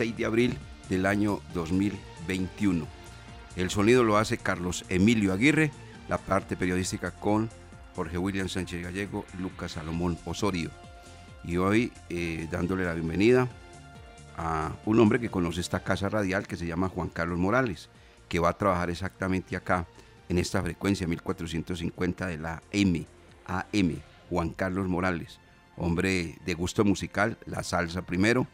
6 de abril del año 2021. El sonido lo hace Carlos Emilio Aguirre, la parte periodística con Jorge William Sánchez Gallego, Lucas Salomón Osorio. Y hoy eh, dándole la bienvenida a un hombre que conoce esta casa radial que se llama Juan Carlos Morales, que va a trabajar exactamente acá en esta frecuencia 1450 de la M, AM, Juan Carlos Morales, hombre de gusto musical, la salsa primero,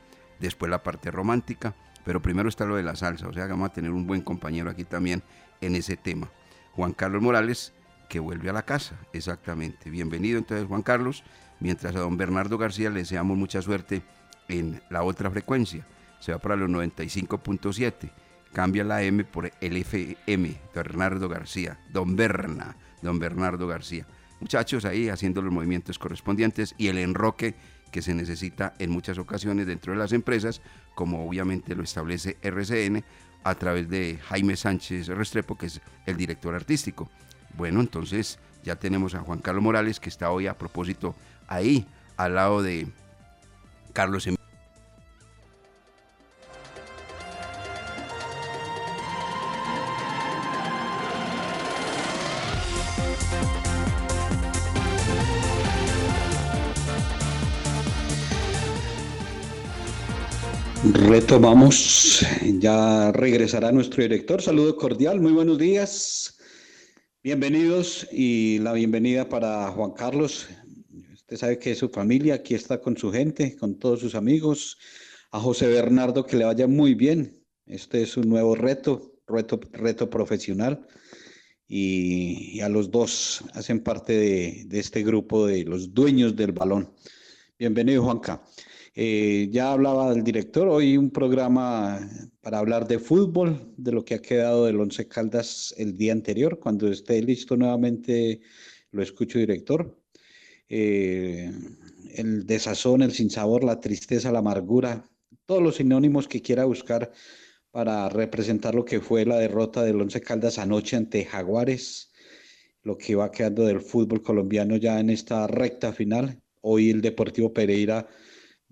después la parte romántica, pero primero está lo de la salsa, o sea vamos a tener un buen compañero aquí también en ese tema. Juan Carlos Morales, que vuelve a la casa, exactamente. Bienvenido entonces Juan Carlos, mientras a don Bernardo García le deseamos mucha suerte en la otra frecuencia, se va para los 95.7, cambia la M por el FM, Bernardo García, don Berna, don Bernardo García. Muchachos ahí haciendo los movimientos correspondientes y el enroque que se necesita en muchas ocasiones dentro de las empresas, como obviamente lo establece RCN a través de Jaime Sánchez Restrepo, que es el director artístico. Bueno, entonces ya tenemos a Juan Carlos Morales, que está hoy a propósito ahí, al lado de Carlos Emilio. Retomamos, ya regresará nuestro director. Saludo cordial, muy buenos días. Bienvenidos y la bienvenida para Juan Carlos. Usted sabe que su familia, aquí está con su gente, con todos sus amigos. A José Bernardo, que le vaya muy bien. Este es un nuevo reto, reto, reto profesional. Y, a los dos hacen parte de, de este grupo de los dueños del balón. Bienvenido, Juanca. Eh, ya hablaba del director, hoy un programa para hablar de fútbol, de lo que ha quedado del Once Caldas el día anterior. Cuando esté listo nuevamente lo escucho, director. Eh, el desazón, el sinsabor, la tristeza, la amargura, todos los sinónimos que quiera buscar para representar lo que fue la derrota del Once Caldas anoche ante Jaguares, lo que va quedando del fútbol colombiano ya en esta recta final. Hoy el Deportivo Pereira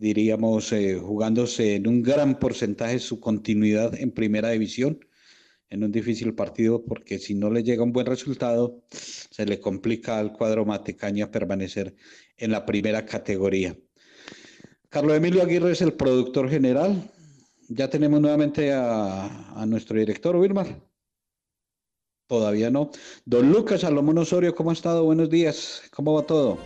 diríamos, eh, jugándose en un gran porcentaje su continuidad en primera división, en un difícil partido, porque si no le llega un buen resultado, se le complica al cuadro Matecaña permanecer en la primera categoría. Carlos Emilio Aguirre es el productor general. Ya tenemos nuevamente a, a nuestro director, Wilmar. Todavía no. Don Lucas Salomón Osorio, ¿cómo ha estado? Buenos días. ¿Cómo va todo?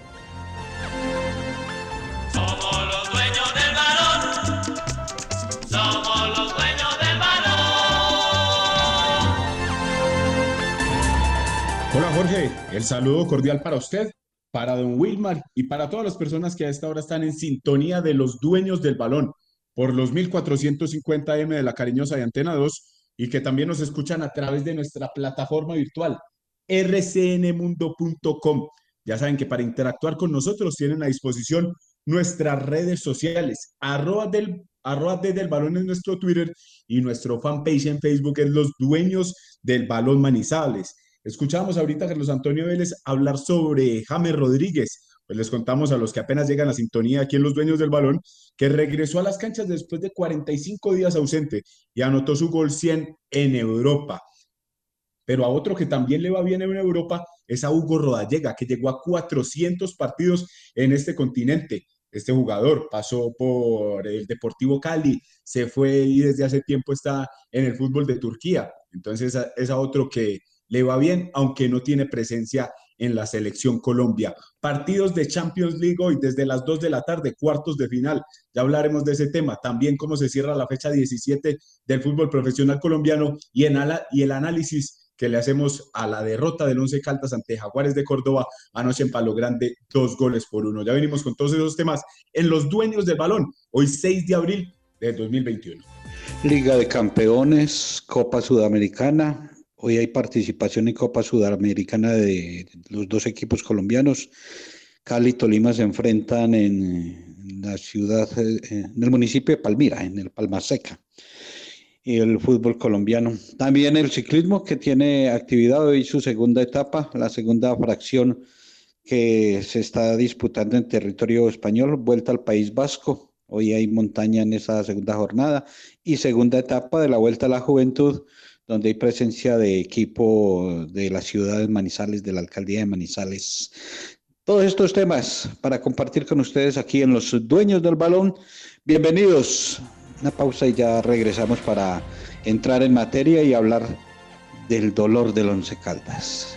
Jorge, el saludo cordial para usted, para don Wilmar y para todas las personas que a esta hora están en sintonía de los dueños del balón por los 1450M de la cariñosa de Antena 2 y que también nos escuchan a través de nuestra plataforma virtual rcnmundo.com. Ya saben que para interactuar con nosotros tienen a disposición nuestras redes sociales, arroba del, arroba desde el balón en nuestro Twitter y nuestro fanpage en Facebook es los dueños del balón Manizales. Escuchábamos ahorita a Carlos Antonio Vélez hablar sobre James Rodríguez. Pues les contamos a los que apenas llegan a sintonía aquí en Los Dueños del Balón, que regresó a las canchas después de 45 días ausente y anotó su gol 100 en Europa. Pero a otro que también le va bien en Europa es a Hugo Rodallega, que llegó a 400 partidos en este continente. Este jugador pasó por el Deportivo Cali, se fue y desde hace tiempo está en el fútbol de Turquía. Entonces es a otro que, le va bien, aunque no tiene presencia en la selección Colombia. Partidos de Champions League hoy desde las 2 de la tarde, cuartos de final. Ya hablaremos de ese tema. También cómo se cierra la fecha 17 del fútbol profesional colombiano y, en y el análisis que le hacemos a la derrota del Once Caldas ante Jaguares de Córdoba anoche en Palo Grande, dos goles por uno. Ya venimos con todos esos temas en los dueños del balón, hoy 6 de abril de 2021. Liga de Campeones, Copa Sudamericana, Hoy hay participación en Copa Sudamericana de los dos equipos colombianos. Cali y Tolima se enfrentan en la ciudad, eh, en el municipio de Palmira, en el Palma Seca. Y el fútbol colombiano. También el ciclismo que tiene actividad hoy su segunda etapa, la segunda fracción que se está disputando en territorio español, vuelta al País Vasco. Hoy hay montaña en esa segunda jornada y segunda etapa de la Vuelta a la Juventud, donde hay presencia de equipo de la ciudad de Manizales, de la alcaldía de Manizales. Todos estos temas para compartir con ustedes aquí en Los Dueños del Balón. Bienvenidos. Una pausa y ya regresamos para entrar en materia y hablar del dolor del Once Caldas.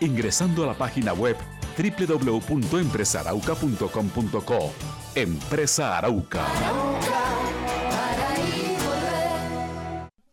ingresando a la página web www.empresarauca.com.co. Empresa Arauca.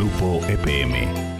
Grupo EPM.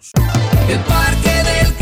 El Parque del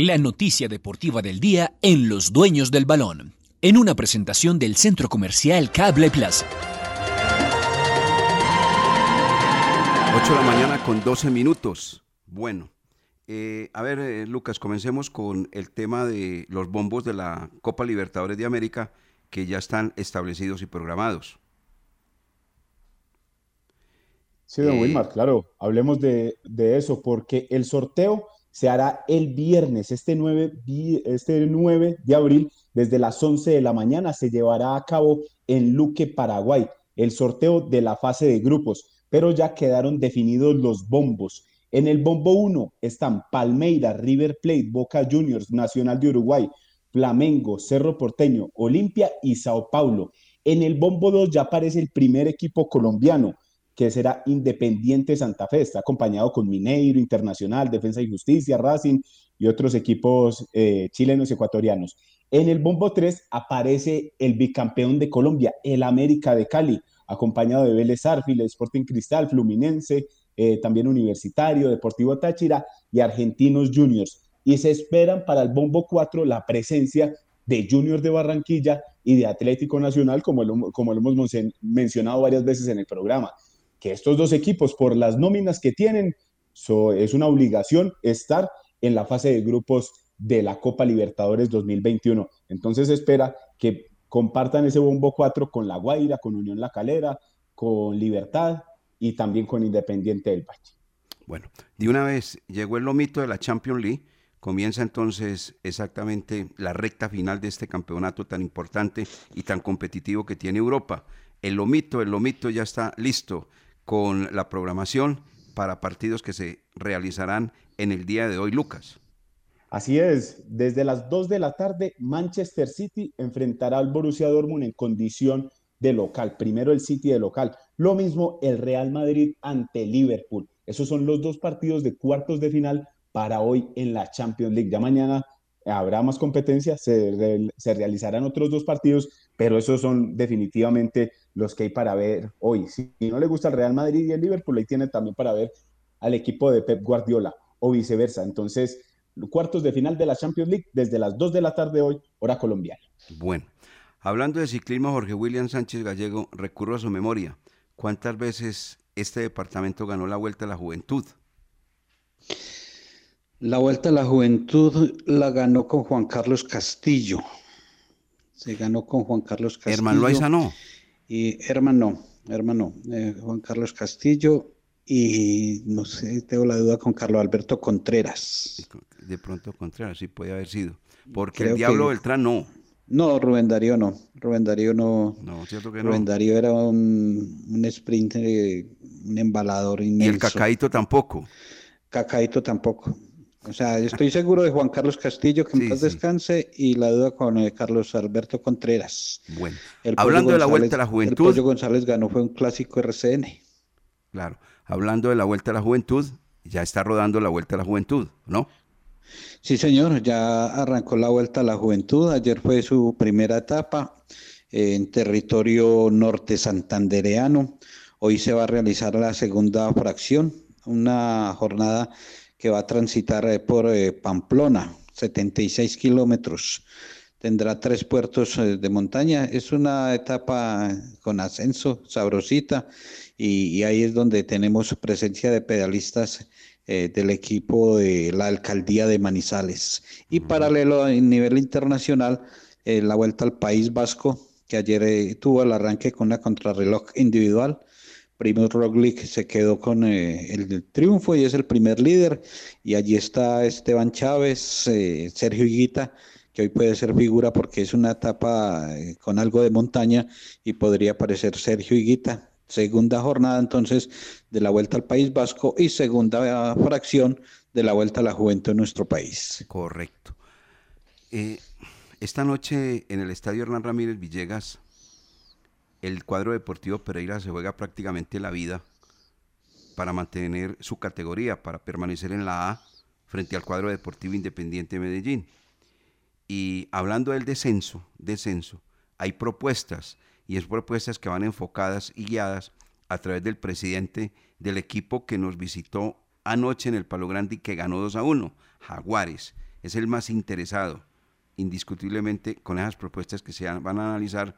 La noticia deportiva del día en Los Dueños del Balón, en una presentación del Centro Comercial Cable Plaza. 8 de la mañana con 12 minutos. Bueno, eh, a ver, eh, Lucas, comencemos con el tema de los bombos de la Copa Libertadores de América que ya están establecidos y programados. Sí, don Eh, Wilmar, claro, hablemos de, de eso, porque el sorteo se hará el viernes, este 9, vi- este 9 de abril, desde las 11 de la mañana, se llevará a cabo en Luque, Paraguay, el sorteo de la fase de grupos, pero ya quedaron definidos los bombos. En el bombo 1 están Palmeiras, River Plate, Boca Juniors, Nacional de Uruguay, Flamengo, Cerro Porteño, Olimpia y Sao Paulo. En el bombo 2 ya aparece el primer equipo colombiano, que será Independiente Santa Fe. Está acompañado con Mineiro, Internacional, Defensa y Justicia, Racing y otros equipos eh, chilenos y ecuatorianos. En el bombo 3 aparece el bicampeón de Colombia, el América de Cali, acompañado de Vélez Arfil, Sporting Cristal, Fluminense, eh, también Universitario, Deportivo Táchira y Argentinos Juniors. Y se esperan para el bombo 4 la presencia de Junior de Barranquilla y de Atlético Nacional, como lo, como lo hemos mencionado varias veces en el programa. Que estos dos equipos, por las nóminas que tienen, so- es una obligación estar en la fase de grupos de la Copa Libertadores 2021. Entonces espera que compartan ese bombo 4 con La Guaira, con Unión La Calera, con Libertad y también con Independiente del Valle. Bueno, de una vez llegó el lomito de la Champions League, comienza entonces exactamente la recta final de este campeonato tan importante y tan competitivo que tiene Europa. El lomito, el lomito ya está listo con la programación para partidos que se realizarán en el día de hoy, Lucas. Así es, desde las 2 de la tarde, Manchester City enfrentará al Borussia Dortmund en condición de local. Primero el City de local. Lo mismo el Real Madrid ante Liverpool. Esos son los dos partidos de cuartos de final para hoy en la Champions League. Ya mañana habrá más competencia, se, se realizarán otros dos partidos, pero esos son definitivamente los que hay para ver hoy. Si no le gusta el Real Madrid y el Liverpool, ahí tiene también para ver al equipo de Pep Guardiola o viceversa. Entonces, cuartos de final de la Champions League desde las 2 de la tarde hoy, hora colombiana. Bueno, hablando de ciclismo, Jorge William Sánchez Gallego, recurro a su memoria. ¿Cuántas veces este departamento ganó la Vuelta a la Juventud? La Vuelta a la Juventud la ganó con Juan Carlos Castillo. Se ganó con Juan Carlos Castillo. Hermano Loaiza no. Y hermano, hermano, eh, Juan Carlos Castillo y no sé, tengo la duda con Carlos Alberto Contreras. De pronto Contreras, sí puede haber sido. Porque el Diablo Beltrán no. No, Rubén Darío no. Rubén Darío no. No, cierto que no. Rubén Darío era un, un sprint, eh, un embalador inmenso. Y el Cacaíto tampoco. Cacaíto tampoco. O sea, estoy seguro de Juan Carlos Castillo, que en Sí, paz sí. descanse, y la duda con eh, Carlos Alberto Contreras. Bueno, El hablando de la Vuelta a la González- Juventud. El Pollo González ganó, fue un clásico RCN. Claro, hablando de la Vuelta a la Juventud, ya está rodando la Vuelta a la Juventud, ¿no? Sí, señor, ya arrancó la Vuelta a la Juventud. Ayer fue su primera etapa eh, en territorio norte santandereano. Hoy se va a realizar la segunda fracción, una jornada que va a transitar eh, por eh, Pamplona, 76 kilómetros. Tendrá tres puertos eh, de montaña. Es una etapa con ascenso, sabrosita, y, y ahí es donde tenemos presencia de pedalistas eh, del equipo de la alcaldía de Manizales. Y paralelo a nivel internacional, eh, la vuelta al País Vasco, que ayer eh, tuvo el arranque con una contrarreloj individual. Primoz Roglic se quedó con eh, el triunfo y es el primer líder. Y allí está Esteban Chávez, eh, Sergio Higuita, que hoy puede ser figura porque es una etapa eh, con algo de montaña y podría aparecer Sergio Higuita. Segunda jornada entonces de la Vuelta al País Vasco y segunda fracción de la Vuelta a la Juventud en nuestro país. Correcto. Esta noche en el Estadio Hernán Ramírez Villegas, el cuadro deportivo Pereira se juega prácticamente la vida para mantener su categoría, para permanecer en la A frente al cuadro deportivo Independiente de Medellín. Y hablando del descenso, descenso, hay propuestas y es propuestas que van enfocadas y guiadas a través del presidente del equipo que nos visitó anoche en el Palo Grande y que ganó 2 a 1, Jaguares. Es el más interesado, indiscutiblemente, con esas propuestas que se van a analizar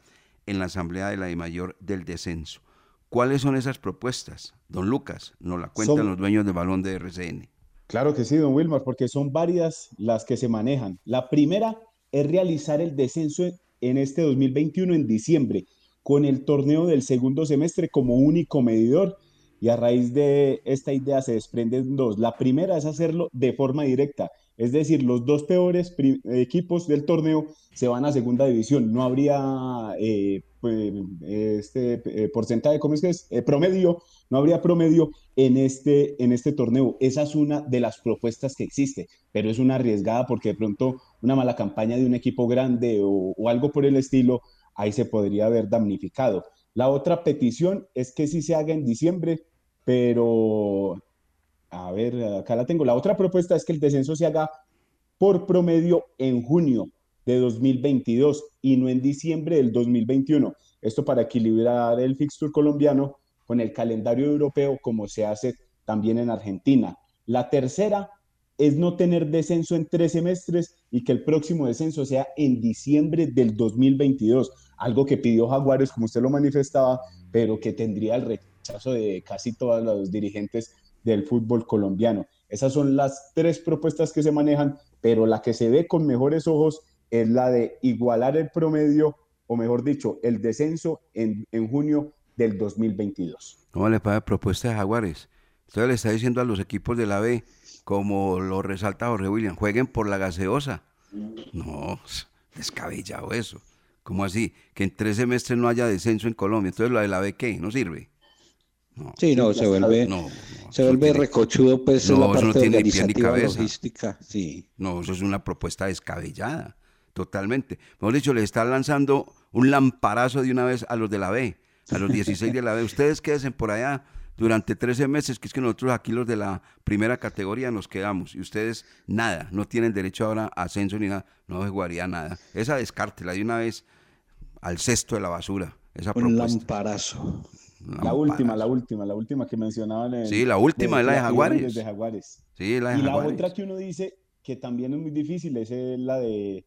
en la Asamblea de la de Mayor del Descenso. ¿Cuáles son esas propuestas? Don Lucas, nos la cuentan Son- los dueños del balón de RCN. Claro que sí, don Wilmar, porque son varias las que se manejan. La primera es realizar el descenso en- en este 2021 en diciembre, con el torneo del segundo semestre como único medidor. Y a raíz de esta idea se desprenden dos. La primera es hacerlo de forma directa, es decir, los dos peores equipos del torneo se van a segunda división. No habría eh, pues, este eh, porcentaje, ¿cómo es? Eh, promedio, no habría promedio en este, en este torneo. Esa es una de las propuestas que existe, pero es una arriesgada porque de pronto una mala campaña de un equipo grande o, o algo por el estilo, ahí se podría haber damnificado. La otra petición es que sí se haga en diciembre, pero a ver, acá la tengo. La otra propuesta es que el descenso se haga por promedio en junio de 2022 y no en diciembre del 2021. Esto para equilibrar el fixture colombiano con el calendario europeo como se hace también en Argentina. La tercera es no tener descenso en tres semestres y que el próximo descenso sea en diciembre del 2022, algo que pidió Jaguares, como usted lo manifestaba, pero que tendría el rechazo de casi todos los dirigentes del fútbol colombiano. Esas son las tres propuestas que se manejan, pero la que se ve con mejores ojos es la de igualar el promedio o mejor dicho, el descenso en, en junio del 2022. ¿Cómo le parece propuesta de Jaguares? Entonces le está diciendo a los equipos de la B, como lo resalta Jorge William, jueguen por la gaseosa. No, es descabellado eso. ¿Cómo así? Que en tres semestres no haya descenso en Colombia. Entonces, ¿la de la B qué? ¿No sirve? No. Sí, no, se vuelve, No, no, se vuelve tiene- recochudo, pues, No, en la eso no parte tiene ni pie ni cabeza. logística, sí. No, eso es una propuesta descabellada, totalmente. Mejor dicho, le está lanzando un lamparazo de una vez a los de la B, a los 16 de la B. Ustedes quédense por allá durante 13 meses, que es que nosotros aquí los de la primera categoría nos quedamos y ustedes nada, no tienen derecho ahora a ascenso ni nada, no se jugaría nada. Esa descártela de una vez al cesto de la basura, esa Un propuesta. lamparazo. La última, la última, la última que mencionaban. en- Sí, la última es la de Jaguares. De Jaguares. Sí, la de Y la Jaguares. otra que uno dice que también es muy difícil es eh, la de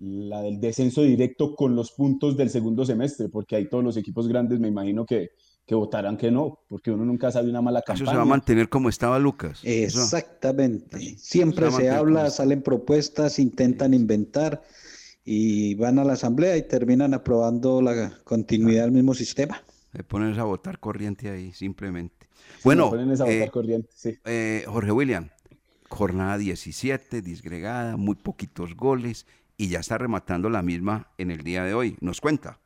la del descenso directo con los puntos del segundo semestre, porque ahí todos los equipos grandes me imagino que, que votarán que no, porque uno nunca sabe una mala Eso se campaña. va a mantener como estaba Lucas. Eso- Exactamente. Siempre Eso se mantiene habla, como- salen propuestas, intentan inventar y van a la asamblea y terminan aprobando la continuidad del mismo sistema. Se ponen a votar corriente ahí, simplemente. Bueno, me esa eh, corriente, sí. eh, Jorge William, jornada 17, disgregada, muy poquitos goles y ya está rematando la misma en el día de hoy. ¿Nos cuenta?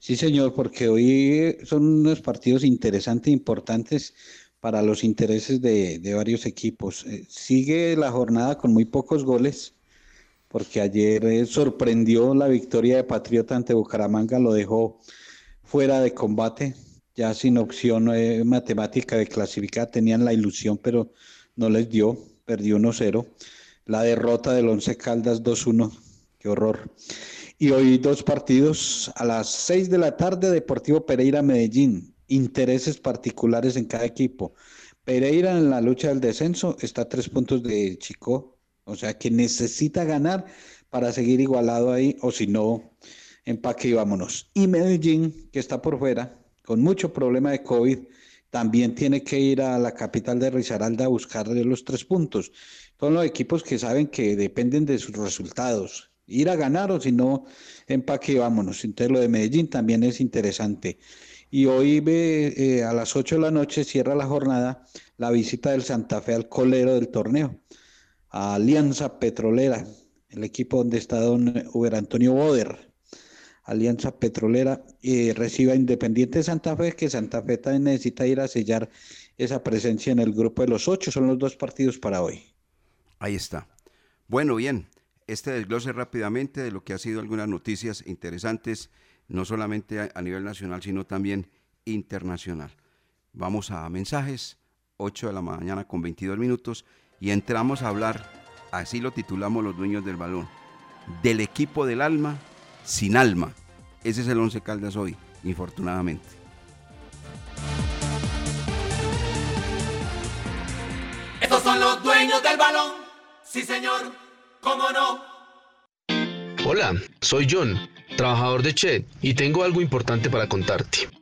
Sí, señor, porque hoy son unos partidos interesantes e importantes para los intereses de, de varios equipos. Eh, sigue la jornada con muy pocos goles, porque ayer eh, sorprendió la victoria de Patriota ante Bucaramanga, lo dejó fuera de combate, ya sin opción eh, matemática de clasificar, tenían la ilusión, pero no les dio, perdió 1-0. La derrota del Once Caldas 2-1, qué horror. Y hoy dos partidos a las 6 de la tarde, Deportivo Pereira Medellín. Intereses particulares en cada equipo. Pereira en la lucha del descenso está a tres puntos de Chico, o sea que necesita ganar para seguir igualado ahí, o si no, empaque y vámonos. Y Medellín, que está por fuera, con mucho problema de COVID, también tiene que ir a la capital de Risaralda a buscarle los tres puntos. Son los equipos que saben que dependen de sus resultados. Ir a ganar o si no, empaque y vámonos. Entonces lo de Medellín también es interesante. Y hoy ve, eh, a las 8 de la noche cierra la jornada la visita del Santa Fe al colero del torneo, a Alianza Petrolera, el equipo donde está don Uber Antonio Boder. Alianza Petrolera eh, recibe a Independiente Santa Fe, que Santa Fe también necesita ir a sellar esa presencia en el grupo de los ocho. Son los dos partidos para hoy. Ahí está. Bueno, bien, este desglose rápidamente de lo que ha sido algunas noticias interesantes, no solamente a nivel nacional, sino también internacional. Vamos a mensajes, 8 de la mañana con 22 minutos, y entramos a hablar, así lo titulamos los dueños del balón, del equipo del alma sin alma. Ese es el Once Caldas hoy, infortunadamente. Estos son los dueños del balón. Sí, señor. ¿Cómo no? Hola, soy John, trabajador de Chet, y tengo algo importante para contarte.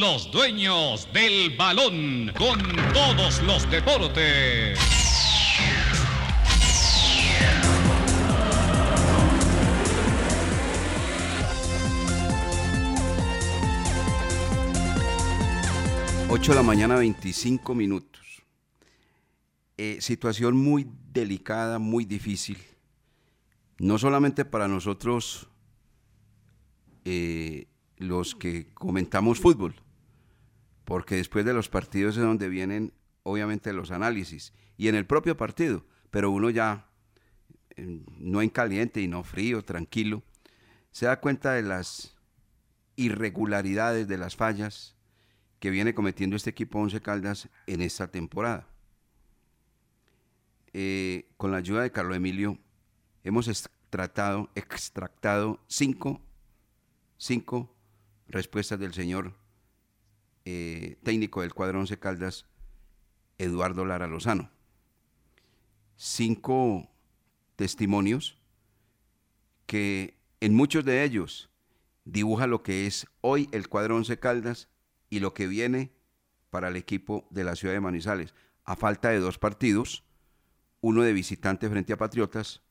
Los dueños del balón con todos los deportes. Ocho de la mañana, 25 minutos. Eh, situación muy delicada, muy difícil. No solamente para nosotros, eh, los que comentamos fútbol, porque después de los partidos es donde vienen obviamente los análisis y en el propio partido, pero uno ya eh, no en caliente y no frío, tranquilo, se da cuenta de las irregularidades, de las fallas que viene cometiendo este equipo Once Caldas en esta temporada. Eh, con la ayuda de Carlos Emilio hemos extractado, extractado cinco, cinco respuestas del señor eh, técnico del cuadro Once Caldas, Eduardo Lara Lozano. Cinco testimonios que en muchos de ellos dibuja lo que es hoy el cuadro Once Caldas y lo que viene para el equipo de la ciudad de Manizales, a falta de dos partidos, uno de visitante frente a Patriotas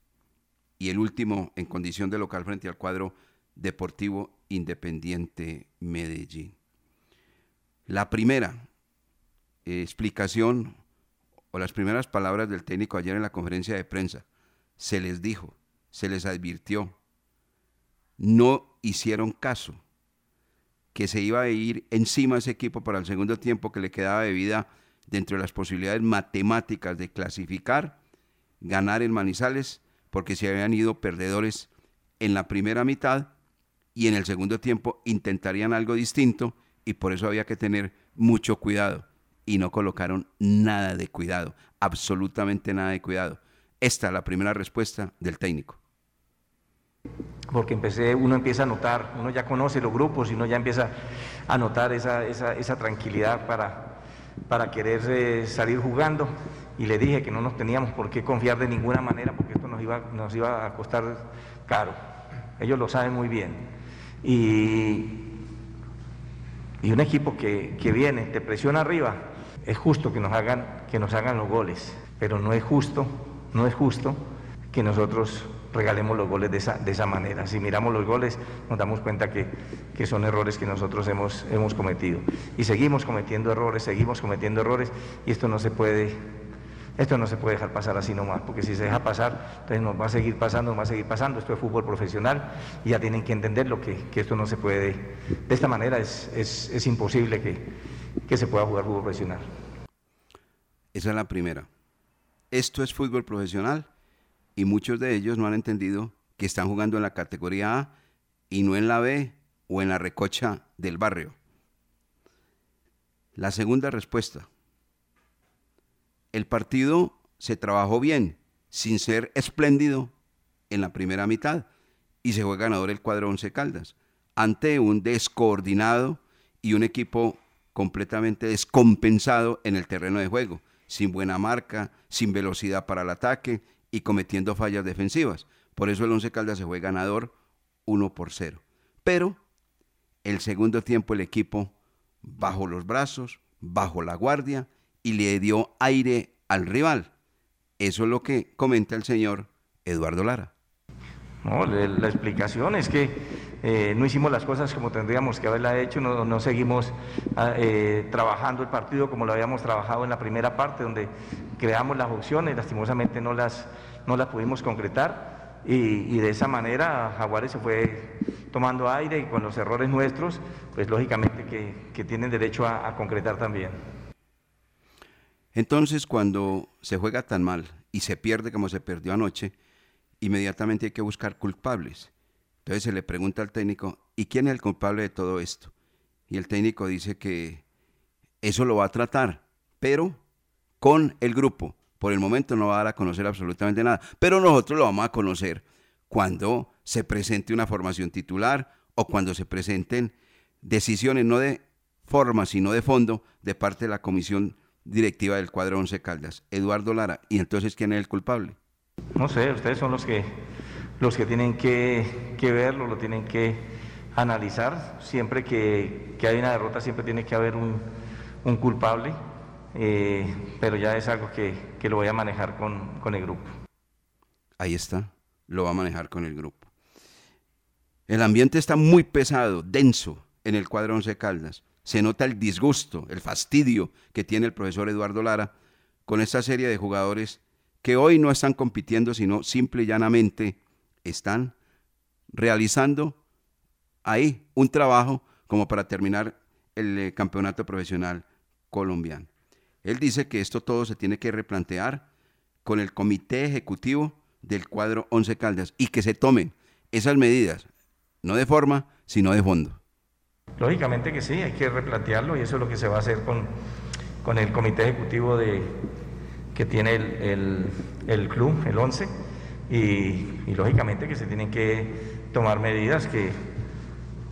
y el último en condición de local frente al cuadro Deportivo Independiente Medellín. La primera eh, explicación o las primeras palabras del técnico ayer en la conferencia de prensa, se les dijo, se les advirtió, no hicieron caso, que se iba a ir encima ese equipo para el segundo tiempo que le quedaba de vida dentro de las posibilidades matemáticas de clasificar, ganar en Manizales, porque se habían ido perdedores en la primera mitad y en el segundo tiempo intentarían algo distinto y por eso había que tener mucho cuidado. Y no colocaron nada de cuidado, absolutamente nada de cuidado. Esta es la primera respuesta del técnico. Porque empecé, uno empieza a notar, uno ya conoce los grupos y uno ya empieza a notar esa, esa, esa tranquilidad para, para querer eh, salir jugando. Y le dije que no nos teníamos por qué confiar de ninguna manera porque esto nos iba, nos iba a costar caro. Ellos lo saben muy bien. Y, y un equipo que, que, viene, te presiona arriba, es justo que nos, hagan, que nos hagan los goles, pero no es justo, no es justo que nosotros regalemos los goles de esa, de esa manera. Si miramos los goles, nos damos cuenta que, que, son errores que nosotros hemos, hemos cometido. Y seguimos cometiendo errores, seguimos cometiendo errores, y esto no se puede, esto no se puede dejar pasar así nomás, porque si se deja pasar, entonces nos va a seguir pasando, nos va a seguir pasando. Esto es fútbol profesional y ya tienen que entenderlo, que, que esto no se puede, de esta manera es, es, es imposible que, que se pueda jugar fútbol profesional. Esa es la primera. Esto es fútbol profesional y muchos de ellos no han entendido que están jugando en la categoría A y no en la B o en la recocha del barrio. La segunda respuesta. El partido se trabajó bien, sin ser espléndido en la primera mitad, y se fue ganador el cuadro Once Caldas, ante un descoordinado y un equipo completamente descompensado en el terreno de juego, sin buena marca, sin velocidad para el ataque y cometiendo fallas defensivas. Por eso el Once Caldas se fue ganador 1 por 0. Pero el segundo tiempo el equipo bajó los brazos, bajó la guardia y le dio aire al rival. Eso es lo que comenta el señor Eduardo Lara. No, la explicación es que eh, no hicimos las cosas como tendríamos que haberla hecho, no, seguimos ah, eh, trabajando el partido como lo habíamos trabajado en la primera parte, donde creamos las opciones, lastimosamente no las, no las pudimos concretar y, de esa manera Jaguares se fue tomando aire y con los errores nuestros, pues lógicamente que, que tienen derecho a concretar también. Entonces, cuando se juega tan mal y se pierde como se perdió anoche, inmediatamente hay que buscar culpables. Entonces se le pregunta al técnico, ¿y quién es el culpable de todo esto? Y el técnico dice que eso lo va a tratar, pero con el grupo. Por el momento no va a dar a conocer absolutamente nada, pero nosotros lo vamos a conocer cuando se presente una formación titular o cuando se presenten decisiones no de forma, sino de fondo de parte de la comisión directiva del cuadro 11 Caldas, Eduardo Lara. ¿Y entonces quién es el culpable? No sé, ustedes son los que, los que tienen que, que verlo, lo tienen que analizar. Siempre que, que hay una derrota, siempre tiene que haber un, un culpable, eh, pero ya es algo que, que lo voy a manejar con, con el grupo. Ahí está, lo va a manejar con el grupo. El ambiente está muy pesado, denso en el cuadro 11 Caldas. Se nota el disgusto, el fastidio que tiene el profesor Eduardo Lara con esta serie de jugadores que hoy no están compitiendo, sino simple y llanamente están realizando ahí un trabajo como para terminar el eh, campeonato profesional colombiano. Él dice que esto todo se tiene que replantear con el comité ejecutivo del cuadro 11 Caldas y que se tomen esas medidas, no de forma, sino de fondo. Lógicamente que sí, hay que replantearlo y eso es lo que se va a hacer con, con el comité ejecutivo de, que tiene el, el, club, el 11, y, lógicamente que se tienen que tomar medidas que,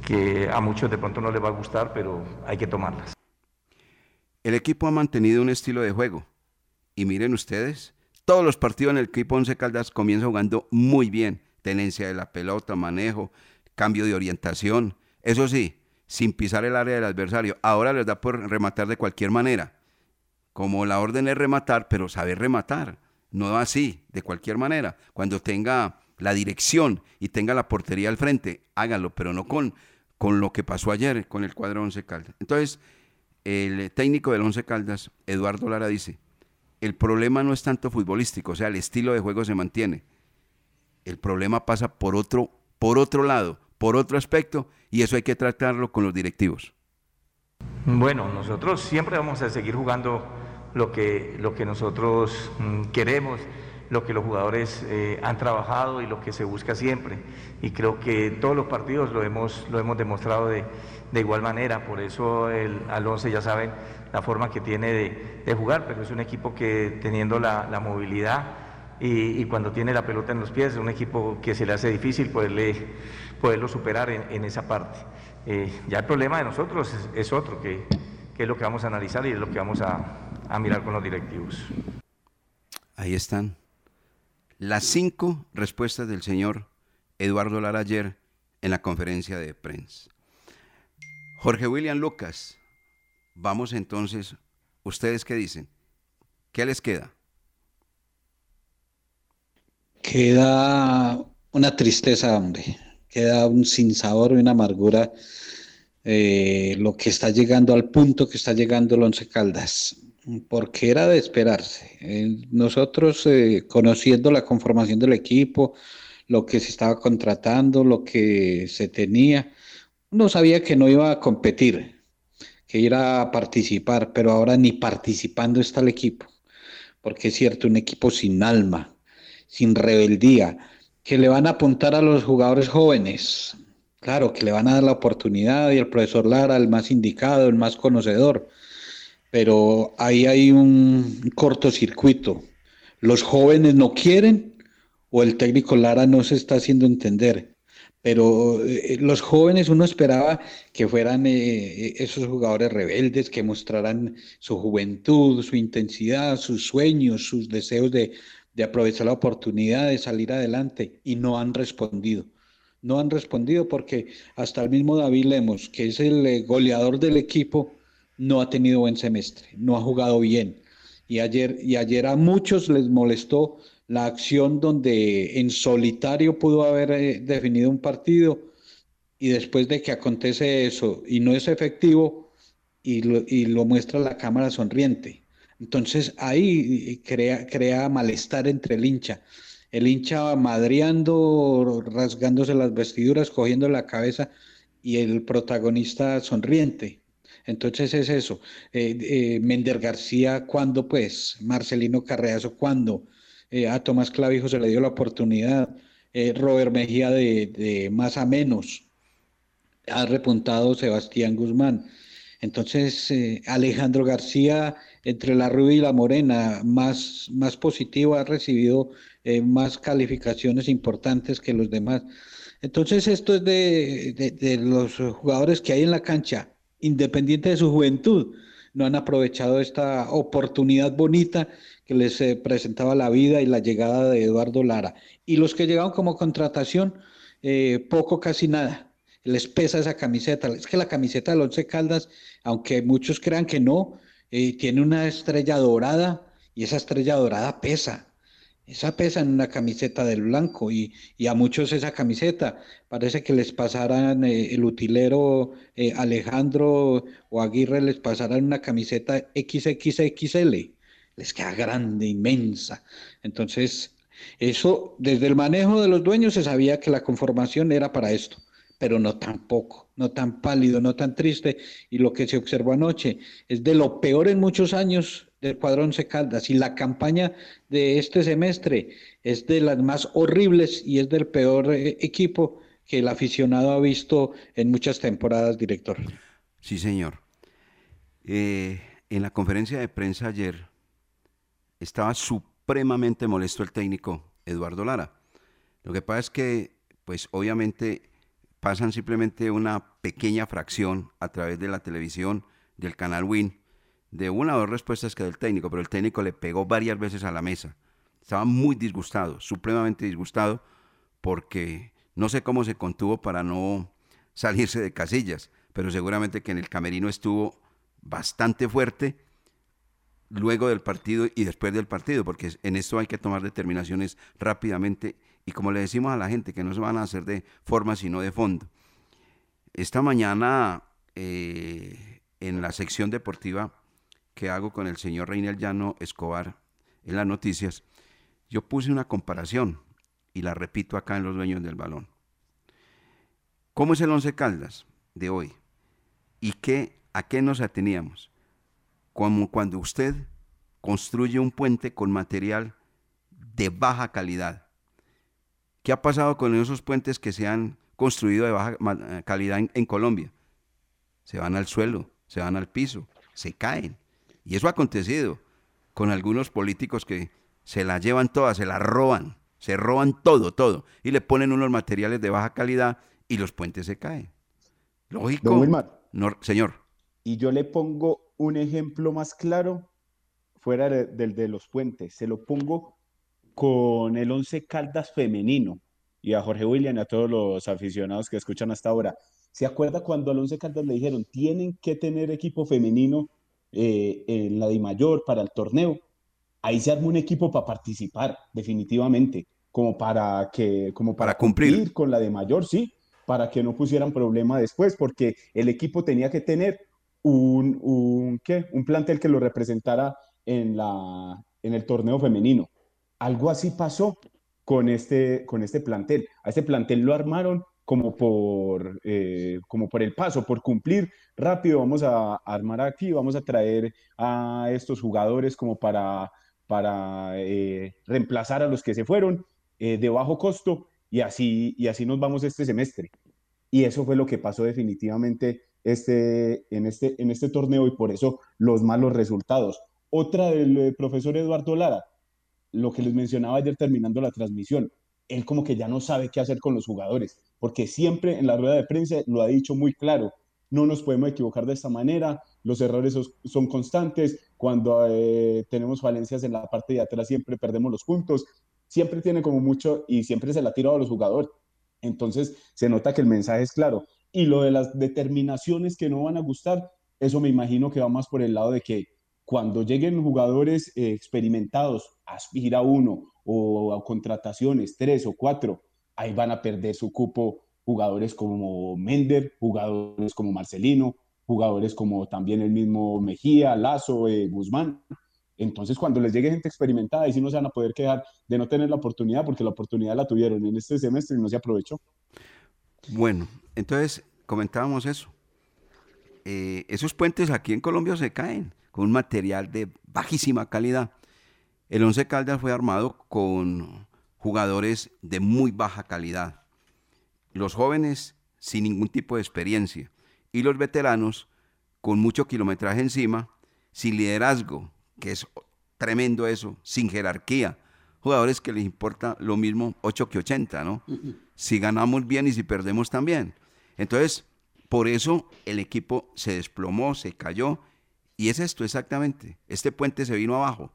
que a muchos de pronto no les va a gustar, pero hay que tomarlas. El equipo ha mantenido un estilo de juego. Y miren ustedes, todos los partidos en el equipo 11 Caldas comienza jugando muy bien, tenencia de la pelota, manejo, cambio de orientación, eso sí, sin pisar el área del adversario. Ahora les da por rematar de cualquier manera. Como la orden es rematar, pero saber rematar. No así, de cualquier manera. Cuando tenga la dirección y tenga la portería al frente, hágalo, pero no con, con lo que pasó ayer con el cuadro 11 Caldas. Entonces, el técnico del 11 Caldas, Eduardo Lara, dice, el problema no es tanto futbolístico, o sea, el estilo de juego se mantiene. El problema pasa por otro, por otro lado, por otro aspecto, y eso hay que tratarlo con los directivos. Bueno, nosotros siempre vamos a seguir jugando lo que, lo que nosotros mm, queremos, lo que los jugadores eh, han trabajado y lo que se busca siempre. Y creo que todos los partidos lo hemos, lo hemos demostrado de, de igual manera, por eso el, al 11 ya saben la forma que tiene de, de jugar, pero es un equipo que teniendo la, la movilidad y, cuando tiene la pelota en los pies, es un equipo que se le hace difícil poderle poderlo superar en, en esa parte. Eh, ya el problema de nosotros es, es otro, que, que, es lo que vamos a analizar y es lo que vamos a, a mirar con los directivos. Ahí están las cinco respuestas del señor Eduardo Lara ayer en la conferencia de prensa. Jorge William Lucas, vamos entonces, ¿ustedes qué dicen? ¿Qué les queda? Queda una tristeza, hombre queda un sinsabor y una amargura eh, lo que está llegando al punto que está llegando el Once Caldas, porque era de esperarse. Eh, nosotros, eh, conociendo la conformación del equipo, lo que se estaba contratando, lo que se tenía, uno sabía que no iba a competir, que iba a participar, pero ahora ni participando está el equipo, porque es cierto, un equipo sin alma, sin rebeldía, que le van a apuntar a los jugadores jóvenes. Claro, que le van a dar la oportunidad y el profesor Lara, el más indicado, el más conocedor. Pero ahí hay un cortocircuito. Los jóvenes no quieren o el técnico Lara no se está haciendo entender. Pero eh, los jóvenes uno esperaba que fueran eh, esos jugadores rebeldes, que mostraran su juventud, su intensidad, sus sueños, sus deseos de de aprovechar la oportunidad de salir adelante y no han respondido. No han respondido porque hasta el mismo David Lemos, que es el eh, goleador del equipo, no ha tenido buen semestre, no ha jugado bien. Y ayer, y ayer a muchos les molestó la acción donde en solitario pudo haber eh, definido un partido y después de que acontece eso y no es efectivo y lo, y lo muestra la cámara sonriente. Entonces ahí crea, crea malestar entre el hincha. El hincha madreando, rasgándose las vestiduras, cogiendo la cabeza y el protagonista sonriente. Entonces es eso. Eh, eh, Mender García, cuando pues, Marcelino Carreazo, cuando eh, a Tomás Clavijo se le dio la oportunidad, eh, Robert Mejía de, de más a menos, ha repuntado Sebastián Guzmán. Entonces, eh, Alejandro García, entre la rubia y la morena, más, más positivo, ha recibido eh, más calificaciones importantes que los demás. Entonces, esto es de, de- de los jugadores que hay en la cancha, independiente de su juventud, no han aprovechado esta oportunidad bonita que les eh, presentaba la vida y la llegada de Eduardo Lara. Y los que llegaron como contratación, eh, poco, casi nada les pesa esa camiseta. Es que la camiseta del Once Caldas, aunque muchos crean que no, eh, tiene una estrella dorada y esa estrella dorada pesa. Esa pesa en una camiseta del blanco y, y a muchos esa camiseta parece que les pasaran eh, el utilero eh, Alejandro o Aguirre les pasaran una camiseta XXXL. Les queda grande, inmensa. Entonces, eso desde el manejo de los dueños se sabía que la conformación era para esto pero no tan poco, no tan pálido, no tan triste. Y lo que se observó anoche es de lo peor en muchos años del cuadro Once Caldas. Y la campaña de este semestre es de las más horribles y es del peor eh, equipo que el aficionado ha visto en muchas temporadas, director. Sí, señor. Eh, en la conferencia de prensa ayer estaba supremamente molesto el técnico Eduardo Lara. Lo que pasa es que, pues obviamente pasan simplemente una pequeña fracción a través de la televisión del canal Win de una o dos respuestas que del técnico, pero el técnico le pegó varias veces a la mesa. Estaba muy disgustado, supremamente disgustado, porque no sé cómo se contuvo para no salirse de casillas, pero seguramente que en el camerino estuvo bastante fuerte luego del partido y después del partido, porque en esto hay que tomar determinaciones rápidamente y como le decimos a la gente, que no se van a hacer de forma sino de fondo. Esta mañana eh, en la sección deportiva que hago con el señor Reinel Llano Escobar en las noticias, yo puse una comparación y la repito acá en los dueños del balón. ¿Cómo es el Once Caldas de hoy? ¿Y qué, a qué nos ateníamos? Como cuando usted construye un puente con material de baja calidad. ¿Qué ha pasado con esos puentes que se han construido de baja ma- calidad en, en Colombia? Se van al suelo, se van al piso, se caen. Y eso ha acontecido con algunos políticos que se la llevan todas, se la roban, se roban todo, todo, y le ponen unos materiales de baja calidad y los puentes se caen. Lógico. Don Wilmar. No, señor. Y yo le pongo un ejemplo más claro fuera de- del de los puentes. Se lo pongo con el Once Caldas femenino y a Jorge William y a todos los aficionados que escuchan hasta ahora. ¿Se acuerda cuando al Once Caldas le dijeron tienen que tener equipo femenino eh, en la de mayor para el torneo? Ahí se armó un equipo para participar, definitivamente, como para que, como para, Para cumplir. cumplir con la de mayor, sí, para que no pusieran problema después, porque el equipo tenía que tener un, un, ¿qué? un plantel que lo representara en, la, en el torneo femenino. Algo así pasó con este, con este plantel. A este plantel lo armaron como por, eh, como por el paso, por cumplir rápido. Vamos a armar aquí, vamos a traer a estos jugadores como para, para eh, reemplazar a los que se fueron eh, de bajo costo y así, y así nos vamos este semestre. Y eso fue lo que pasó definitivamente este, en, este, en este torneo y por eso los malos resultados. Otra del profesor Eduardo Lara, lo que les mencionaba ayer terminando la transmisión, él como que ya no sabe qué hacer con los jugadores, porque siempre en la rueda de prensa lo ha dicho muy claro, no nos podemos equivocar de esta manera, los errores son, constantes, cuando eh, tenemos falencias en la parte de atrás siempre perdemos los puntos, siempre tiene como mucho y siempre se la ha tirado a los jugadores. Entonces se nota que el mensaje es claro. Y lo de las determinaciones que no van a gustar, eso me imagino que va más por el lado de que cuando lleguen jugadores eh, experimentados, aspira uno o a contrataciones, tres o cuatro, ahí van a perder su cupo jugadores como Mender, jugadores como Marcelino, jugadores como también el mismo Mejía, Lazo, eh, Guzmán. Entonces, cuando les llegue gente experimentada, ahí sí no se van a poder quedar de no tener la oportunidad, porque la oportunidad la tuvieron en este semestre y no se aprovechó. Bueno, entonces comentábamos eso. Eh, esos puentes aquí en Colombia se caen con un material de bajísima calidad. El Once Caldas fue armado con jugadores de muy baja calidad. Los jóvenes sin ningún tipo de experiencia y los veteranos con mucho kilometraje encima, sin liderazgo, que es tremendo eso, sin jerarquía. Jugadores que les importa lo mismo 8 que 80, ¿no? Si ganamos bien y si perdemos también. Entonces, por eso el equipo se desplomó, se cayó. Y es esto exactamente. Este puente se vino abajo.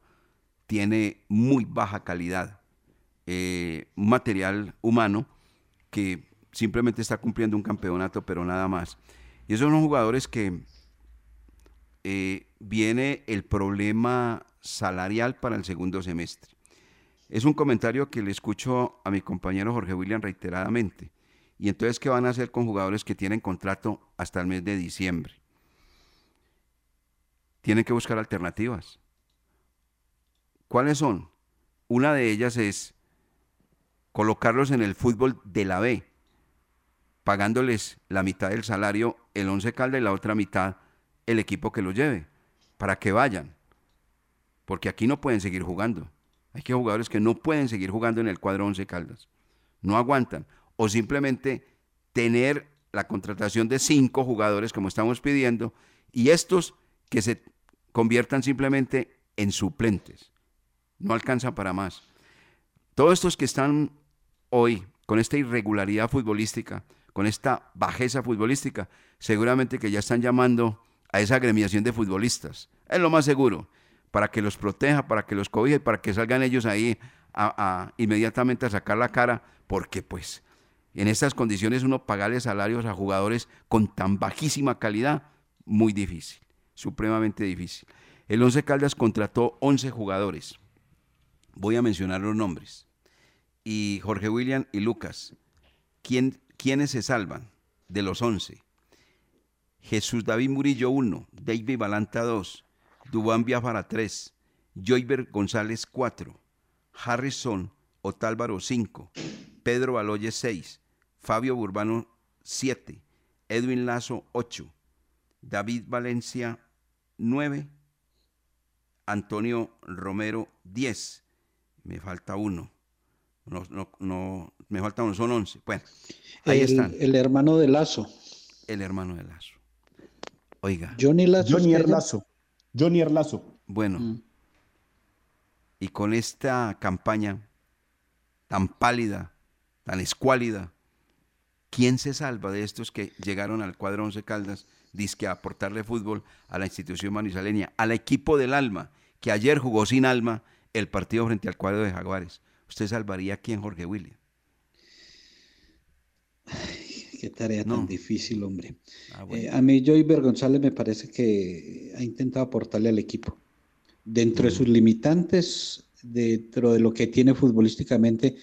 Tiene muy baja calidad. Eh, material humano que simplemente está cumpliendo un campeonato, pero nada más. Y esos son jugadores que eh, viene el problema salarial para el segundo semestre. Es un comentario que le escucho a mi compañero Jorge William reiteradamente. Y entonces, ¿qué van a hacer con jugadores que tienen contrato hasta el mes de diciembre? Tienen que buscar alternativas. ¿Cuáles son? Una de ellas es colocarlos en el fútbol de la B, pagándoles la mitad del salario el Once Calda y la otra mitad el equipo que lo lleve, para que vayan. Porque aquí no pueden seguir jugando. Hay que jugadores que no pueden seguir jugando en el cuadro Once Caldas. No aguantan o simplemente tener la contratación de cinco jugadores como estamos pidiendo y estos que se conviertan simplemente en suplentes. No alcanza para más. Todos estos que están hoy con esta irregularidad futbolística, con esta bajeza futbolística, seguramente que ya están llamando a esa agremiación de futbolistas. Es lo más seguro, para que los proteja, para que los cobije, para que salgan ellos ahí inmediatamente a sacar la cara, porque pues en estas condiciones uno pagarle salarios a jugadores con tan bajísima calidad, muy difícil, supremamente difícil. El Once Caldas contrató 11 jugadores. Voy a mencionar los nombres. Y Jorge William y Lucas, ¿quién, ¿quiénes se salvan de los 11? Jesús David Murillo 1, David Balanta 2, Dubán Biafara 3, Joyber González 4, Harrison Otálvaro 5, Pedro Baloye 6, Fabio Burbano 7, Edwin Lazo 8, David Valencia 9, Antonio Romero 10, me falta uno, no, no, no, me falta uno, son 11. Bueno, ahí el, están. El hermano de Lazo. El hermano de Lazo. Oiga. Johnny Lazo. Johnny Erlazo. Johnny Erlazo. Bueno. Mm. Y con esta campaña tan pálida, tan escuálida, ¿quién se salva de estos que llegaron al cuadro Once Caldas, disque a aportarle fútbol a la institución manizaleña, al equipo del alma, que ayer jugó sin alma el partido frente al cuadro de Jaguares? ¿Usted salvaría a quién, Jorge William? Qué tarea No. tan difícil, hombre. Ah, bueno. Eh, a mí, Joyver González me parece que ha intentado aportarle al equipo. Dentro de sus limitantes, dentro de lo que tiene futbolísticamente,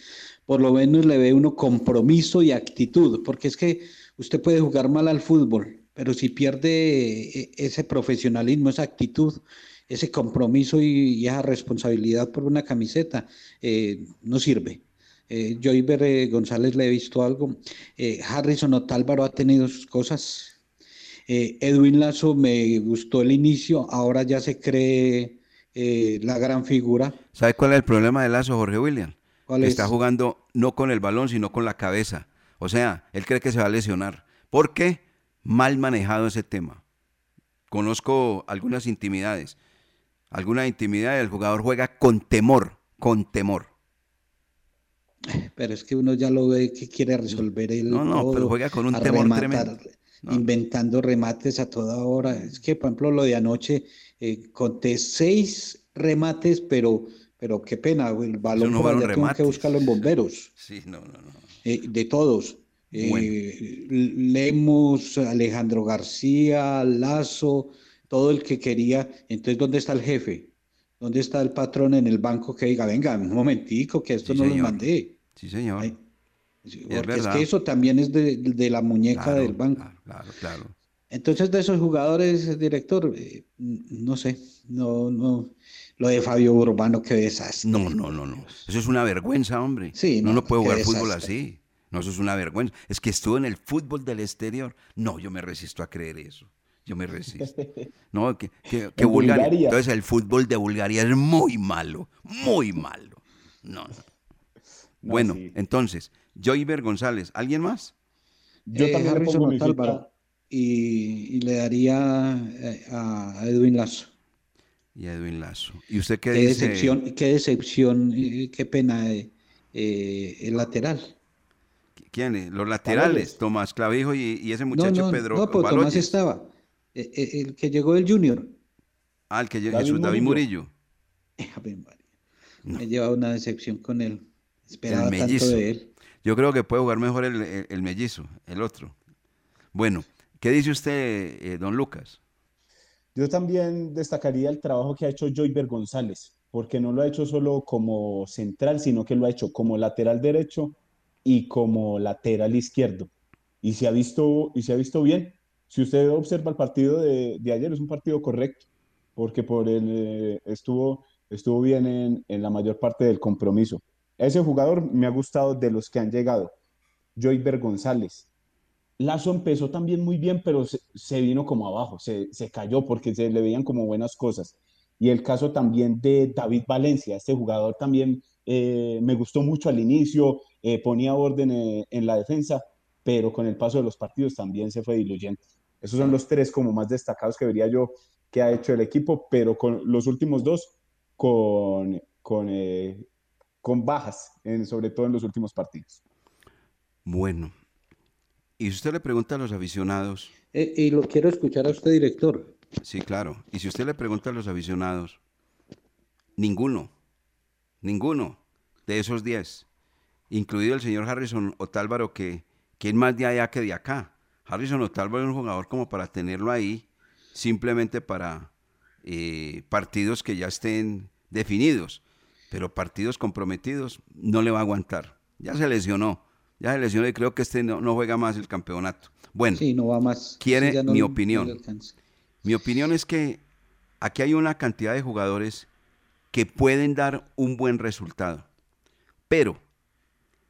por lo menos le ve uno compromiso y actitud, porque es que usted puede jugar mal al fútbol, pero si pierde eh, ese profesionalismo, esa actitud, ese compromiso y, y esa responsabilidad por una camiseta, eh, no sirve. Eh, Joyver eh, González le he visto algo. Eh, Harrison Otálvaro ha tenido sus cosas. Edwin Lazo me gustó el inicio, ahora ya se cree la gran figura. ¿Sabe cuál es el problema de Lazo, Jorge William? ¿Cuál Que es? Está jugando no con el balón, sino con la cabeza. O sea, él cree que se va a lesionar. ¿Por qué? Mal manejado ese tema. Conozco algunas intimidades. Alguna intimidad el jugador juega con temor, con temor. Pero es que uno ya lo ve que quiere resolver el No, no, pero juega con un temor rematar, tremendo. No. inventando remates a toda hora. Es que, por ejemplo, lo de anoche, eh, conté seis remates, pero, pero qué pena, el balón no por allá tengo que buscarlo en bomberos. Sí, no, no, no. eh, de todos. Eh, Bueno. Lemos, Alejandro García, Lazo, todo el que quería. Entonces, ¿dónde está el jefe? ¿Dónde está el patrón en el banco que diga, venga, un momentico, que esto Sí, no lo mandé? Sí, señor. Porque es, que eso también es de, de la muñeca Claro, del banco. Claro, claro. Entonces, de esos jugadores, director, eh, no sé, no, no, lo de Fabio Urbano, qué desastre. No, no, no, no. Eso es una vergüenza, hombre. Sí, no, no, no puede jugar fútbol así. No, eso es una vergüenza. Es que estuvo en el fútbol del exterior. No, yo me resisto a creer eso. Yo me resisto. No, que, que, Bulgaria. Bulgaria. Entonces el fútbol de Bulgaria es muy malo, muy malo. No, no. bueno, sí. entonces, Joyver González, ¿alguien más? Yo Eh, también le Harrison pongo. Otálvaro. Y, y le daría eh, a Edwin Lazo. Y Edwin Lazo. ¿Y usted qué, Qué dice? decepción, qué decepción, eh, qué pena eh, eh, el lateral. ¿Quiénes? Los laterales. Tomás Clavijo y, y ese No, muchacho no, Pedro no, pues Tomás estaba. Eh, eh, el que llegó del Junior. Ah, el que llega David Jesús David Murillo. Me lleva una decepción con él. El Esperaba tanto mellizo. de él. Yo creo que puede jugar mejor el, el- el mellizo, el otro. Bueno, ¿qué dice usted, eh, don Lucas? Yo también destacaría el trabajo que ha hecho Joyver González, porque no lo ha hecho solo como central, sino que lo ha hecho como lateral derecho y como lateral izquierdo. Y se ha visto, y se ha visto bien. Si usted observa el partido de, de ayer, es un partido correcto, porque por el, eh, estuvo, estuvo bien en, en la mayor parte del compromiso. Ese jugador me ha gustado de los que han llegado. Joyver González. Lazo empezó también muy bien, pero se, se vino como abajo, se, se cayó porque se le veían como buenas cosas. Y el caso también de David Valencia, este jugador también eh, me gustó mucho al inicio, eh, ponía orden eh, en la defensa, pero con el paso de los partidos también se fue diluyendo. Esos son los tres como más destacados que vería yo que ha hecho el equipo, pero con los últimos dos con, con, eh, con bajas, en- sobre todo en los últimos partidos. Bueno, y si usted le pregunta a los aficionados, Eh, y lo quiero escuchar a usted, director. sí, claro, y si usted le pregunta a los aficionados, ninguno, ninguno de esos 10, incluido el señor Harrison Otálvaro, que, que es más de allá que de acá. Harrison Otálvaro es un jugador como para tenerlo ahí, simplemente para eh, partidos que ya estén definidos, pero partidos comprometidos no le va a aguantar. Ya se lesionó, ya se lesionó y creo que este no, no juega más el campeonato. Bueno, Sí, no va más. quiere Sí, ya no- mi opinión. Mi opinión es que aquí hay una cantidad de jugadores que pueden dar un buen resultado, pero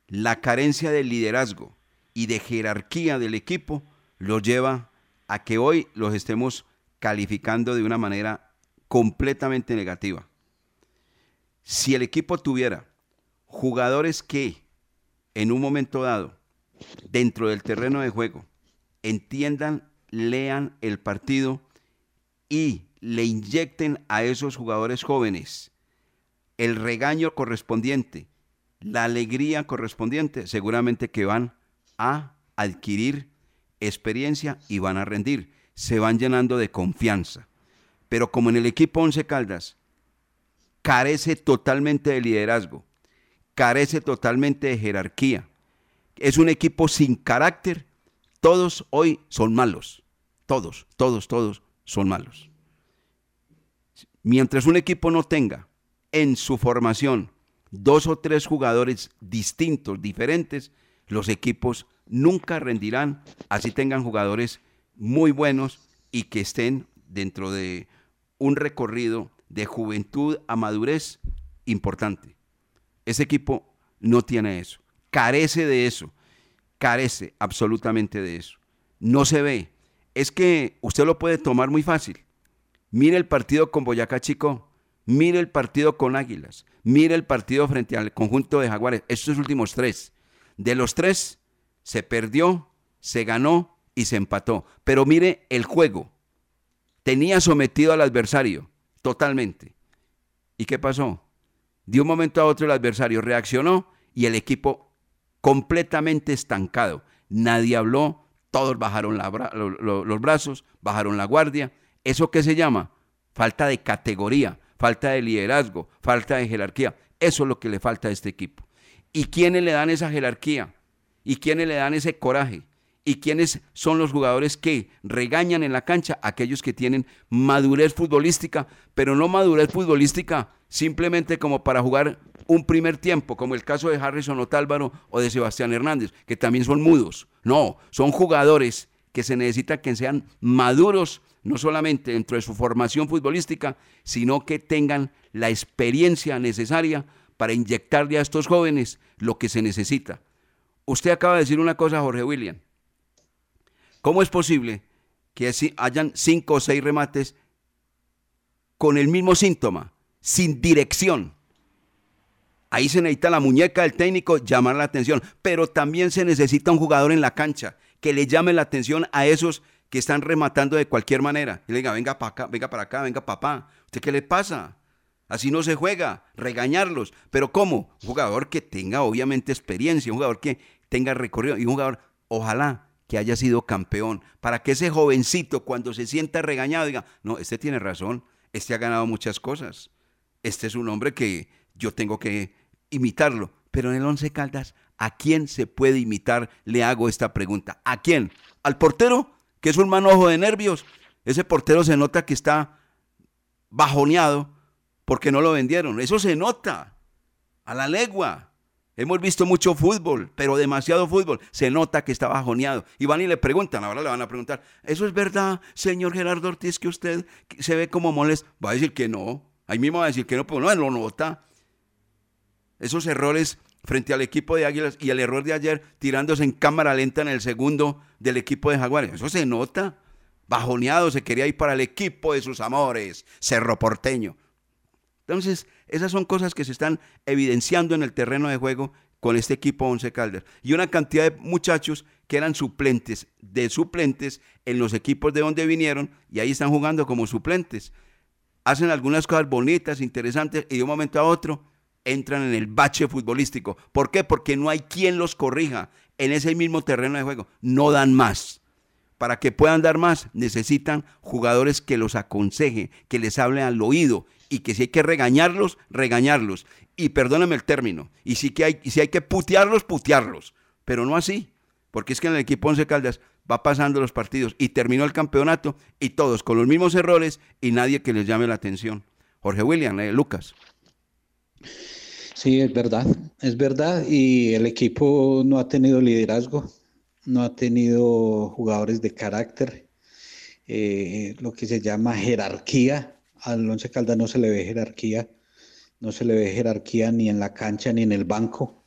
la carencia de liderazgo y de jerarquía del equipo los lleva a que hoy los estemos calificando de una manera completamente negativa. Si el equipo tuviera jugadores que en un momento dado, dentro del terreno de juego, entiendan, lean el partido y le inyecten a esos jugadores jóvenes el regaño correspondiente, la alegría correspondiente, seguramente que van a adquirir experiencia y van a rendir, se van llenando de confianza. Pero como en el equipo Once Caldas carece totalmente de liderazgo, carece totalmente de jerarquía, es un equipo sin carácter, todos hoy son malos, todos, todos, todos son malos. Mientras un equipo no tenga en su formación dos o tres jugadores distintos, diferentes, los equipos nunca rendirán, así tengan jugadores muy buenos y que estén dentro de un recorrido de juventud a madurez importante. Ese equipo no tiene eso, carece de eso, carece absolutamente de eso. No se ve. Es que usted lo puede tomar muy fácil. Mire el partido con Boyacá Chico, mire el partido con Águilas, mire el partido frente al conjunto de Jaguares, estos últimos tres. De los tres, se perdió, se ganó y se empató. Pero mire el juego. Tenía sometido al adversario totalmente. ¿Y qué pasó? De un momento a otro el adversario reaccionó y el equipo ¿Y quiénes le dan esa jerarquía? ¿Y quiénes le dan ese coraje? ¿Y quiénes son los jugadores que regañan en la cancha? Aquellos que tienen madurez futbolística, pero no madurez futbolística simplemente como para jugar un primer tiempo, como el caso de Harrison Otálvaro o de Sebastián Hernández, que también son mudos. No, son jugadores que se necesita que sean maduros, no solamente dentro de su formación futbolística, sino que tengan la experiencia necesaria para inyectarle a estos jóvenes lo que se necesita. Usted acaba de decir una cosa, Jorge William. ¿Cómo es posible que hayan cinco o seis remates con el mismo síntoma, sin dirección? Ahí se necesita la muñeca del técnico, llamar la atención, pero también se necesita un jugador en la cancha que le llame la atención a esos que están rematando de cualquier manera. Y le diga, venga para acá, venga para acá, venga papá. ¿Usted qué le pasa? Así no se juega, regañarlos. Pero ¿cómo? Un jugador que tenga obviamente experiencia, un jugador que tenga recorrido y un jugador, ojalá que haya sido campeón, para que ese jovencito cuando se sienta regañado diga, no, este tiene razón, este ha ganado muchas cosas, este es un hombre que yo tengo que imitarlo. Pero en el Once Caldas, ¿a quién se puede imitar? Le hago esta pregunta. ¿A quién? ¿Al portero? Que es un manojo de nervios. Ese portero se nota que está bajoneado porque no lo vendieron. Eso se nota a la legua. Hemos visto mucho fútbol, pero demasiado fútbol. Se nota que está bajoneado. Y van y le preguntan, ahora le van a preguntar, ¿eso es verdad, señor Gerardo Ortiz, que usted se ve como molesto? Va a decir que no. Ahí mismo va a decir que no, pero no, lo nota. Esos errores frente al equipo de Águilas y el error de ayer tirándose en cámara lenta en el segundo del equipo de Jaguares. Eso se nota. Bajoneado se quería ir para el equipo de sus amores, Cerro Porteño. Entonces, esas son cosas que se están evidenciando en el terreno de juego con este equipo Once Caldas. Y una cantidad de muchachos que eran suplentes, de suplentes en los equipos de donde vinieron y ahí están jugando como suplentes. Hacen algunas cosas bonitas, interesantes y de un momento a otro entran en el bache futbolístico. ¿Por qué? Porque no hay quien los corrija en ese mismo terreno de juego. No dan más. Para que puedan dar más, necesitan jugadores que los aconsejen, que les hablen al oído y que si hay que regañarlos, regañarlos. Y perdóname el término, y si, que hay, si hay que putearlos, putearlos. Pero no así, porque es que en el equipo Once Caldas va pasando los partidos y terminó el campeonato y todos con los mismos errores y nadie que les llame la atención. Jorge William, eh, Lucas. Sí, es verdad, es verdad. Y el equipo no ha tenido liderazgo, no ha tenido jugadores de carácter, eh, lo que se llama jerarquía al Once Caldas no se le ve jerarquía, no se le ve jerarquía ni en la cancha ni en el banco,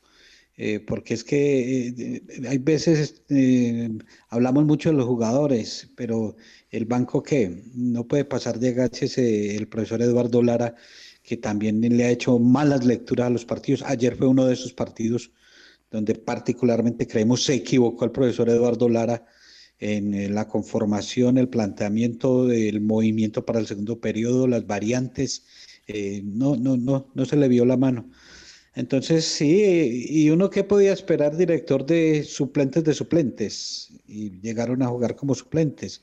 eh, porque es que eh, hay veces eh, hablamos mucho de los jugadores, pero el banco que no puede pasar de agaches el profesor Eduardo Lara, que también le ha hecho malas lecturas a los partidos. Ayer fue uno de esos partidos donde particularmente creemos se equivocó el profesor Eduardo Lara en eh, la conformación, el planteamiento del movimiento para el segundo periodo, las variantes, eh, no, no, no, no se le vio la mano. Entonces, sí, y uno que podía esperar director de suplentes de suplentes, y llegaron a jugar como suplentes,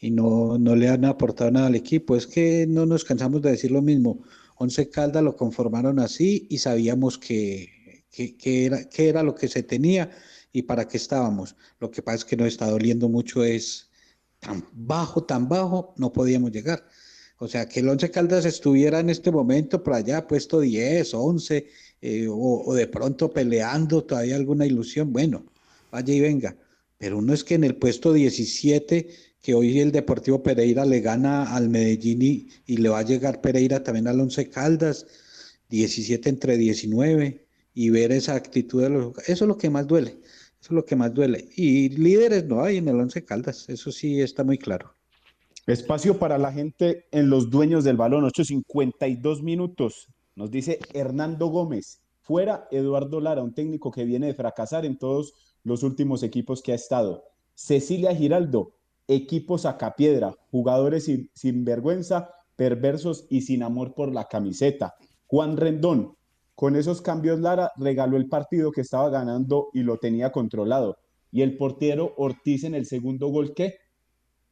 y no, no le han aportado nada al equipo. Es que no nos cansamos de decir lo mismo. Once Caldas lo conformaron así y sabíamos que, que, que era, que era lo que se tenía y para qué estábamos. Lo que pasa es que nos está doliendo mucho es tan bajo, tan bajo, no podíamos llegar. O sea, que el Once Caldas estuviera en este momento por allá puesto 10, 11, eh, o, o, de pronto peleando todavía alguna ilusión, bueno, vaya y venga. Pero uno es que en el puesto 17, que hoy el Deportivo Pereira le gana al Medellín y, y le va a llegar Pereira también al Once Caldas, 17 entre 19, y ver esa actitud de los... Eso es lo que más duele. Eso es lo que más duele. Y líderes no hay en el Once Caldas, eso sí está muy claro. Espacio para la gente en los dueños del balón, 8.52 minutos. Nos dice Hernando Gómez, fuera Eduardo Lara, un técnico que viene de fracasar en todos los últimos equipos que ha estado. Cecilia Giraldo, equipo sacapiedra, jugadores sin, sin vergüenza, perversos y sin amor por la camiseta. Juan Rendón, con esos cambios, Lara regaló el partido que estaba ganando y lo tenía controlado. Y el portero Ortiz en el segundo gol, ¿qué?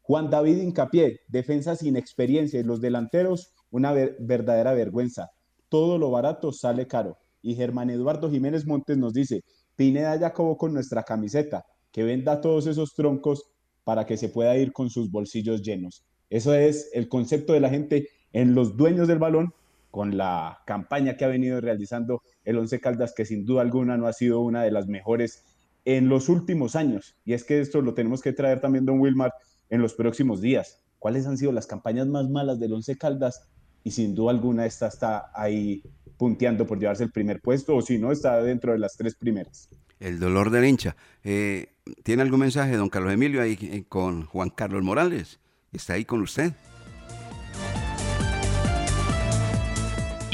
Juan David Incapié, defensa sin experiencia y los delanteros, una ver verdadera vergüenza. Todo lo barato sale caro. Y Germán Eduardo Jiménez Montes nos dice, Pineda ya acabó con nuestra camiseta, que venda todos esos troncos para que se pueda ir con sus bolsillos llenos. Eso es el concepto de la gente en los dueños del balón con la campaña que ha venido realizando el Once Caldas, que sin duda alguna no ha sido una de las mejores en los últimos años. Y es que esto lo tenemos que traer también, don Wilmar, en los próximos días. ¿Cuáles han sido las campañas más malas del Once Caldas? Y sin duda alguna esta está ahí punteando por llevarse el primer puesto, o si no, está dentro de las tres primeras. El dolor del hincha. Eh, ¿Tiene algún mensaje, don Carlos Emilio, ahí eh, con Juan Carlos Morales? Está ahí con usted.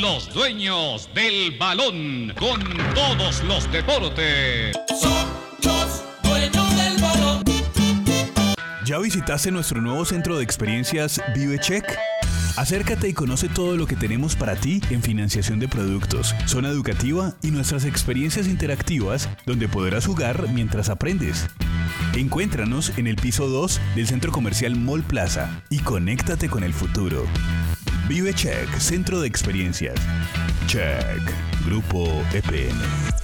Los dueños del balón con todos los deportes. Los dueños del balón. ¿Ya visitaste nuestro nuevo centro de experiencias ViveCheck? Acércate y conoce todo lo que tenemos para ti en financiación de productos, zona educativa y nuestras experiencias interactivas donde podrás jugar mientras aprendes. Encuéntranos en el piso 2 del centro comercial Mall Plaza y conéctate con el futuro. Vive Check, centro de experiencias. Check, Grupo EPN.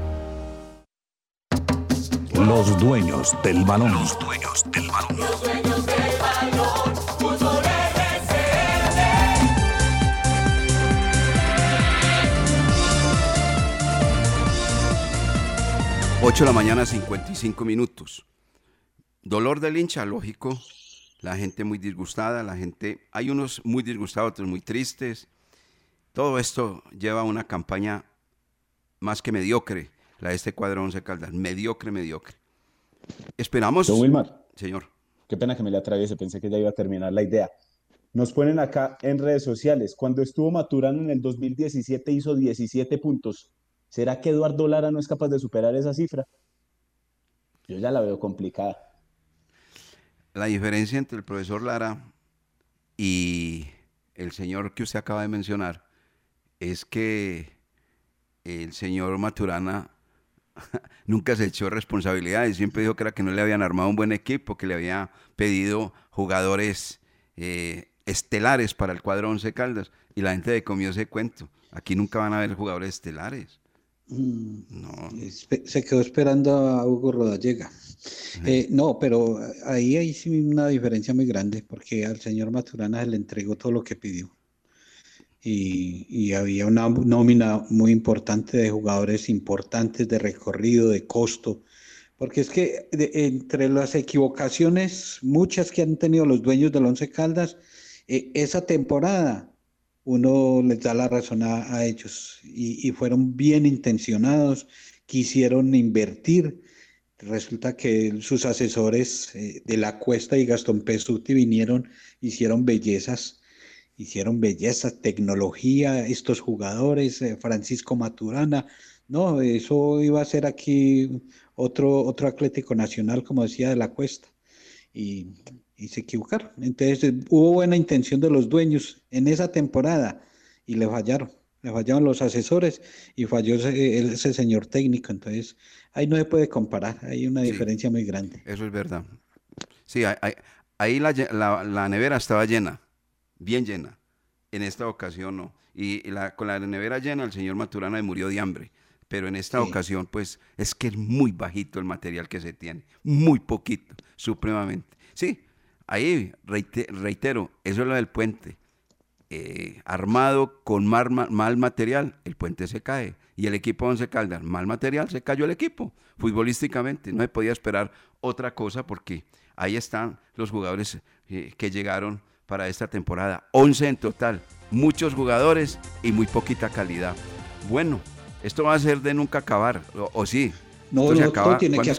Los dueños del balón. Los dueños del balón. Los dueños del balón. Fútbol RCN. 8 de la mañana, 55 minutos. Dolor del hincha, lógico. La gente muy disgustada, la gente... Hay unos muy disgustados, otros muy tristes. Todo esto lleva a una campaña más que mediocre, la de este cuadro 11 Caldas. Mediocre, mediocre. Esperamos... Don Wilmar. Señor. Qué pena que me le atraviese, pensé que ya iba a terminar la idea. Nos ponen acá en redes sociales, cuando estuvo Maturano en el 2017 hizo 17 puntos. ¿Será que Eduardo Lara no es capaz de superar esa cifra? Yo ya la veo complicada. La diferencia entre el profesor Lara y el señor que usted acaba de mencionar es que el señor Maturana nunca se echó responsabilidades, siempre dijo que era que no le habían armado un buen equipo, que le había pedido jugadores eh, estelares para el cuadro 11 Caldas y la gente le comió ese cuento. Aquí nunca van a haber jugadores estelares. No. Se quedó esperando a Hugo Rodallega. Eh, no, pero ahí hay sí una diferencia muy grande, porque al señor Maturana se le entregó todo lo que pidió. Y, y había una nómina muy importante de jugadores importantes de recorrido, de costo. Porque es que de- entre las equivocaciones, muchas que han tenido los dueños del Once Caldas, eh, esa temporada uno les da la razón a, a ellos y, y fueron bien intencionados, quisieron invertir. Resulta que sus asesores eh, de la Cuesta y Gastón Pesuti vinieron, hicieron bellezas, hicieron bellezas, tecnología, estos jugadores, eh, Francisco Maturana. No, eso iba a ser aquí otro, otro Atlético Nacional, como decía, de la Cuesta. Y, y se equivocaron. Entonces hubo buena intención de los dueños en esa temporada y le fallaron. Le fallaron los asesores y falló ese, ese señor técnico. Entonces ahí no se puede comparar. Hay una diferencia muy grande. Eso es verdad. Sí, ahí, ahí- la- la nevera estaba llena, bien llena. En esta ocasión no. Y la- con la nevera llena el señor Maturana murió de hambre. Pero en esta Sí. ocasión, pues, es que es muy bajito el material que se tiene. Muy poquito, supremamente. Sí, ahí reite- reitero, eso es lo del puente. Eh, armado con mal material, el puente se cae. Y el equipo Once Caldas, mal material, se cayó el equipo, futbolísticamente. No se podía esperar otra cosa porque ahí están los jugadores eh, que llegaron para esta temporada. 11 en total, muchos jugadores y muy poquita calidad. Bueno, esto va a ser de nunca acabar, o, o sí. No, no, acaba todo tiene cuando que es